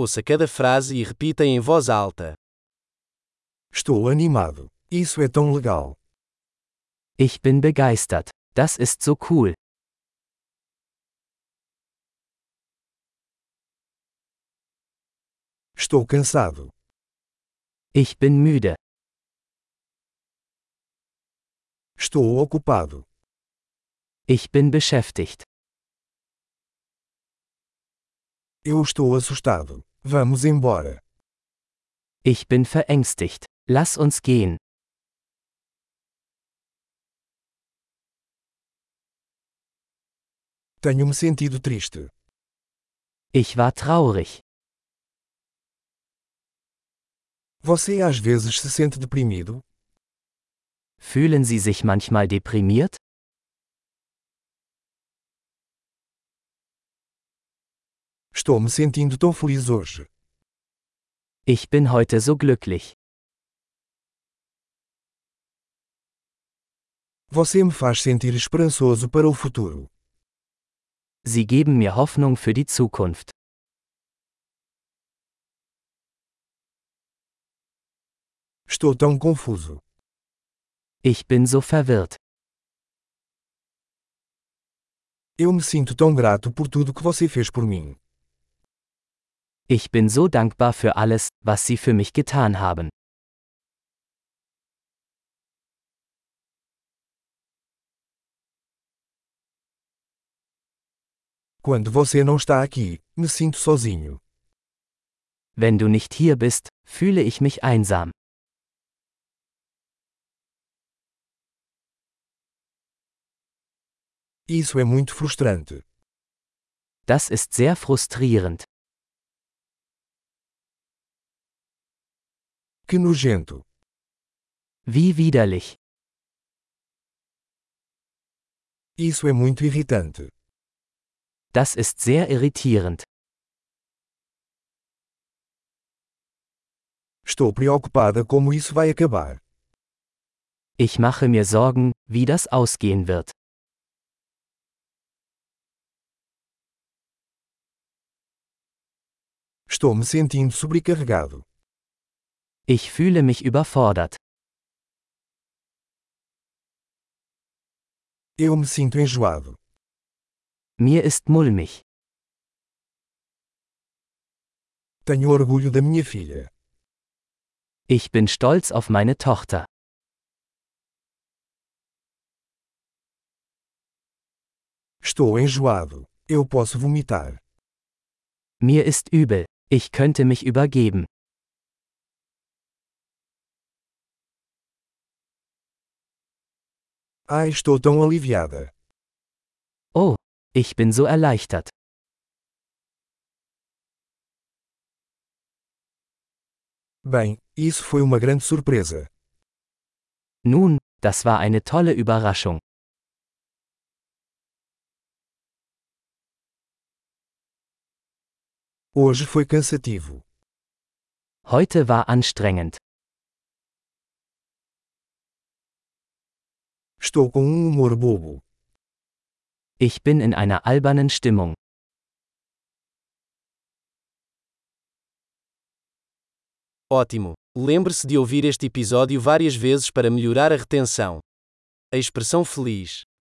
Ouça cada frase e repita em voz alta. Estou animado. Isso é tão legal. Ich bin begeistert. Das ist so cool. Estou cansado. Ich bin müde. Estou ocupado. Ich bin beschäftigt. Eu estou assustado. Vamos embora. Ich bin verängstigt. Lass uns gehen. Tenho me sentido triste. Ich war traurig. Você às vezes se sente deprimido? Fühlen Sie sich manchmal deprimiert? Estou me sentindo tão feliz hoje. Ich bin heute so glücklich. Você me faz sentir esperançoso para o futuro. Sie geben mir Hoffnung für die Zukunft. Estou tão confuso. Ich bin so verwirrt. Eu me sinto tão grato por tudo que você fez por mim. Ich bin so dankbar für alles, was Sie für mich getan haben. Quando você não está aqui, me sinto sozinho. Wenn du nicht hier bist, fühle ich mich einsam. Isso é muito frustrante. Das ist sehr frustrierend. Que nojento. Wie widerlich. Isso é muito irritante. Das ist sehr irritierend. Estou preocupada como isso vai acabar. Ich mache mir Sorgen, wie das ausgehen wird. Estou me sentindo sobrecarregado. Ich fühle mich überfordert. Eu me sinto enjoado. Mir ist mulmig. Tenho orgulho da minha filha. Ich bin stolz auf meine Tochter. Estou enjoado. Eu posso vomitar. Mir ist übel. Ich könnte mich übergeben. Ai, estou tão aliviada. Oh, ich bin so erleichtert. Bem, isso foi uma grande surpresa. Nun, das war eine tolle Überraschung. Hoje foi cansativo. Heute war anstrengend. Estou com um humor bobo. Ich bin in einer albernen Stimmung. Ótimo! Lembre-se de ouvir este episódio várias vezes para melhorar a retenção. A expressão feliz